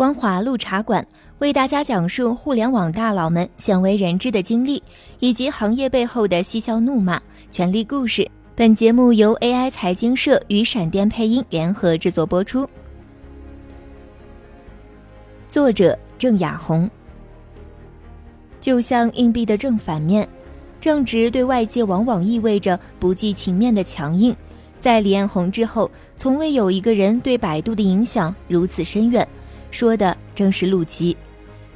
光华路茶馆为大家讲述互联网大佬们鲜为人知的经历，以及行业背后的嬉笑怒骂、权力故事。本节目由 AI 财经社与闪电配音联合制作播出。作者郑雅红。就像硬币的正反面，正直对外界往往意味着不计情面的强硬。在李彦宏之后，从未有一个人对百度的影响如此深远。说的正是陆琪。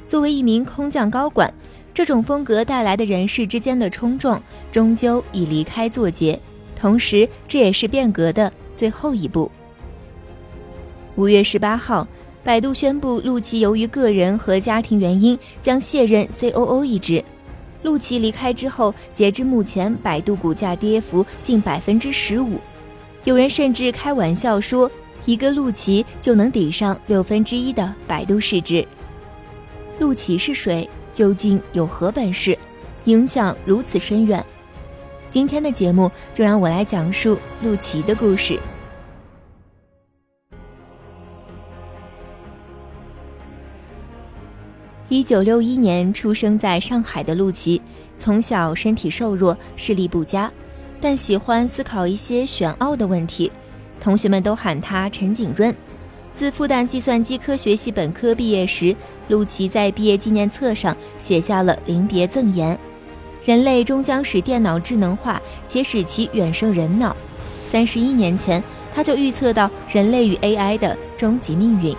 作为一名空降高管，这种风格带来的人事之间的冲撞，终究已离开作结。同时，这也是变革的最后一步。五月十八号，百度宣布，陆琪由于个人和家庭原因将卸任 COO 一职。陆琪离开之后，截至目前，百度股价跌幅近百分之十五。有人甚至开玩笑说。一个陆琪就能抵上六分之一的百度市值。陆琪是谁？究竟有何本事，影响如此深远？今天的节目就让我来讲述陆琪的故事。一九六一年出生在上海的陆琪，从小身体瘦弱，视力不佳，但喜欢思考一些玄奥的问题。同学们都喊他陈景润。自复旦计算机科学系本科毕业时，陆琪在毕业纪念册上写下了临别赠言：“人类终将使电脑智能化，且使其远胜人脑。”三十一年前，他就预测到人类与 AI 的终极命运。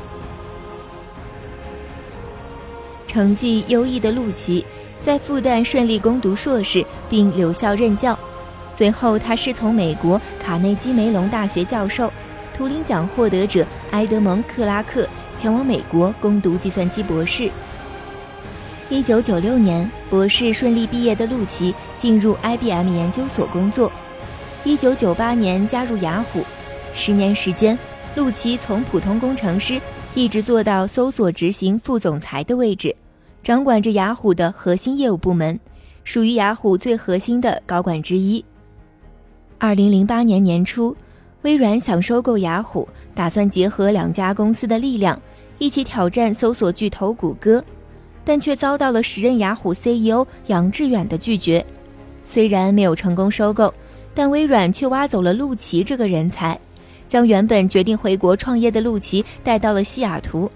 成绩优异的陆琪在复旦顺利攻读硕士，并留校任教。随后，他师从美国卡内基梅隆大学教授、图灵奖获得者埃德蒙·克拉克前往美国攻读计算机博士。一九九六年，博士顺利毕业的陆琪进入 IBM 研究所工作。一九九八年加入雅虎，十年时间，陆琪从普通工程师一直做到搜索执行副总裁的位置，掌管着雅虎的核心业务部门，属于雅虎最核心的高管之一。二零零八年年初，微软想收购雅虎，打算结合两家公司的力量，一起挑战搜索巨头谷歌，但却遭到了时任雅虎 CEO 杨致远的拒绝。虽然没有成功收购，但微软却挖走了陆琪这个人才，将原本决定回国创业的陆琪带到了西雅图。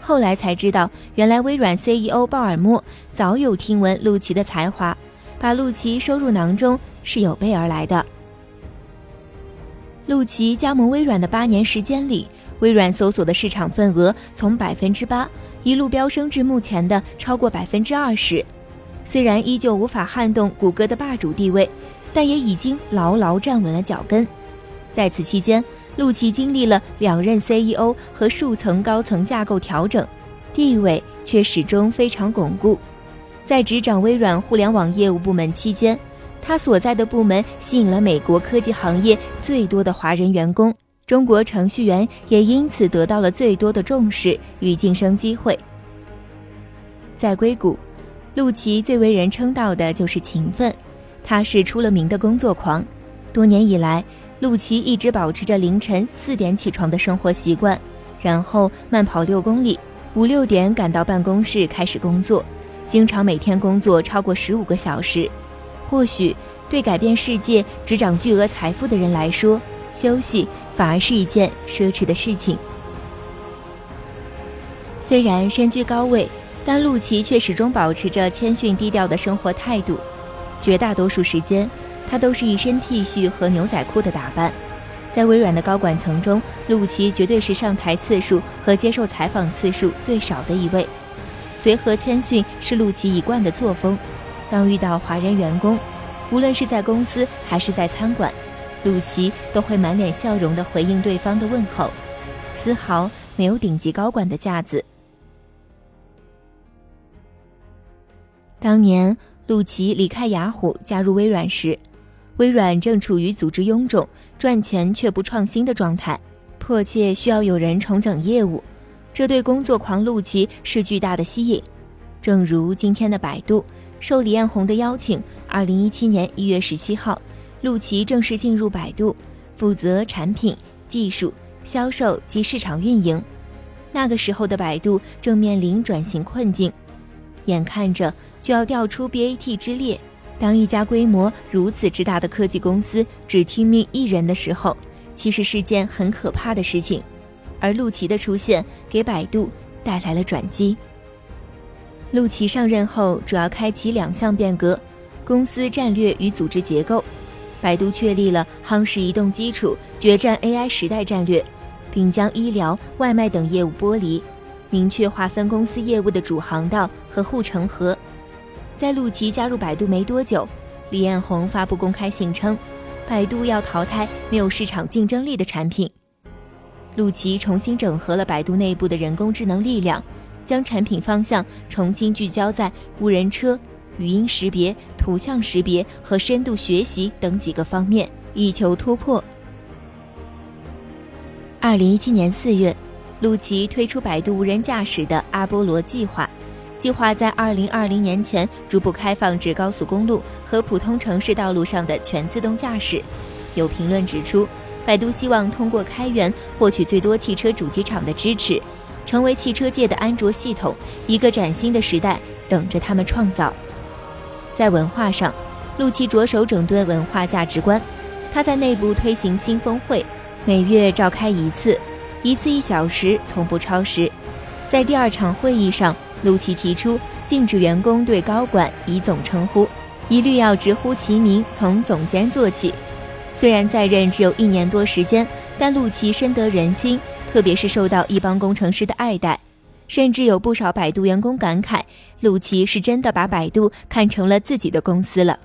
后来才知道，原来微软 CEO 鲍尔默早有听闻陆琪的才华，把陆琪收入囊中是有备而来的。陆琪加盟微软的八年时间里，微软搜索的市场份额从百分之八一路飙升至目前的超过百分之二十。虽然依旧无法撼动谷歌的霸主地位，但也已经牢牢站稳了脚跟。在此期间，陆琪经历了两任 CEO 和数层高层架构调整，地位却始终非常巩固。在执掌微软互联网业务部门期间。他所在的部门吸引了美国科技行业最多的华人员工，中国程序员也因此得到了最多的重视与晋升机会。在硅谷，陆琪最为人称道的就是勤奋，他是出了名的工作狂。多年以来，陆琪一直保持着凌晨四点起床的生活习惯，然后慢跑六公里，五六点赶到办公室开始工作，经常每天工作超过十五个小时。或许对改变世界、执掌巨额财富的人来说，休息反而是一件奢侈的事情。虽然身居高位，但陆琪却始终保持着谦逊低调的生活态度。绝大多数时间，他都是一身 T 恤和牛仔裤的打扮。在微软的高管层中，陆琪绝对是上台次数和接受采访次数最少的一位。随和谦逊是陆琪一贯的作风。当遇到华人员工，无论是在公司还是在餐馆，陆琪都会满脸笑容地回应对方的问候，丝毫没有顶级高管的架子。当年陆琪离开雅虎加入微软时，微软正处于组织臃肿、赚钱却不创新的状态，迫切需要有人重整业务，这对工作狂陆琪是巨大的吸引。正如今天的百度。受李彦宏的邀请，二零一七年一月十七号，陆琪正式进入百度，负责产品、技术、销售及市场运营。那个时候的百度正面临转型困境，眼看着就要掉出 BAT 之列。当一家规模如此之大的科技公司只听命一人的时候，其实是件很可怕的事情。而陆琪的出现给百度带来了转机。陆琪上任后，主要开启两项变革：公司战略与组织结构。百度确立了夯实移动基础、决战 AI 时代战略，并将医疗、外卖等业务剥离，明确划分公司业务的主航道和护城河。在陆琪加入百度没多久，李彦宏发布公开信称，百度要淘汰没有市场竞争力的产品。陆琪重新整合了百度内部的人工智能力量，将产品方向重新聚焦在无人车、语音识别、图像识别和深度学习等几个方面，以求突破。二零一七年四月，陆琪推出百度无人驾驶的阿波罗计划。计划在二零二零年前逐步开放至高速公路和普通城市道路上的全自动驾驶。有评论指出，百度希望通过开源获取最多汽车主机厂的支持，成为汽车界的安卓系统。一个崭新的时代等着他们创造。在文化上，陆琪着手整顿文化价值观。他在内部推行新峰会，每月召开一次，一次一小时，从不超时。在第二场会议上。陆琪提出禁止员工对高管以总称呼，一律要直呼其名，从总监做起。虽然在任只有一年多时间，但陆琪深得人心，特别是受到一帮工程师的爱戴，甚至有不少百度员工感慨，陆琪是真的把百度看成了自己的公司了。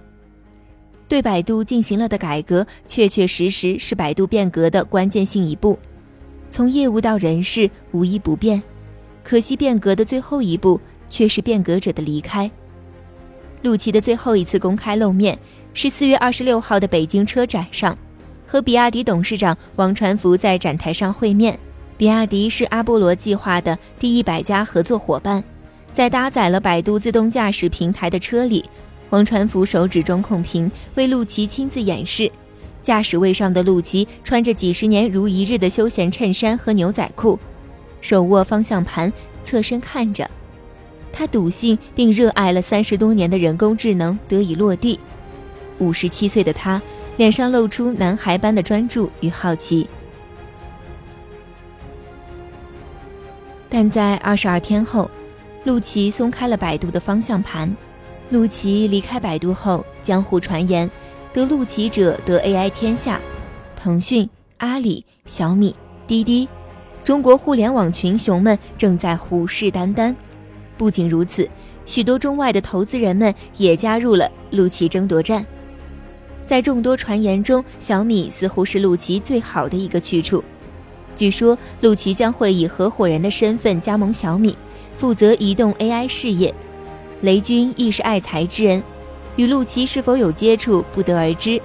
对百度进行了的改革，确确实实是百度变革的关键性一步，从业务到人事无一不变。可惜变革的最后一步却是变革者的离开。陆琪的最后一次公开露面是四月二十六号的北京车展上，和比亚迪董事长王传福在展台上会面。比亚迪是阿波罗计划的第一百家合作伙伴，在搭载了百度自动驾驶平台的车里，王传福手指中控屏为陆琪亲自演示。驾驶位上的陆琪穿着几十年如一日的休闲衬衫和牛仔裤。手握方向盘，侧身看着，他笃信并热爱了三十多年的人工智能得以落地。五十七岁的他，脸上露出男孩般的专注与好奇。但在二十二天后，陆琪松开了百度的方向盘。陆琪离开百度后，江湖传言，得陆琪者得 AI 天下，腾讯、阿里、小米、滴滴。中国互联网群雄们正在虎视眈眈。不仅如此，许多中外的投资人们也加入了陆琪争夺战。在众多传言中，小米似乎是陆琪最好的一个去处。据说，陆琪将会以合伙人的身份加盟小米，负责移动 AI 事业。雷军亦是爱才之人，与陆琪是否有接触不得而知。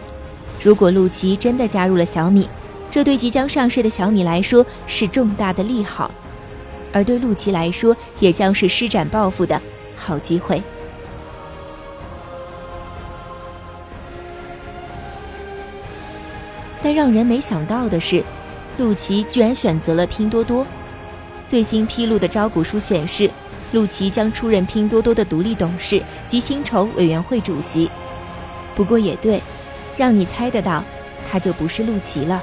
如果陆琪真的加入了小米，这对即将上市的小米来说是重大的利好，而对陆琪来说也将是施展抱负的好机会。但让人没想到的是，陆琪居然选择了拼多多。最新披露的招股书显示，陆琪将出任拼多多的独立董事及薪酬委员会主席。不过也对，让你猜得到，他就不是陆琪了。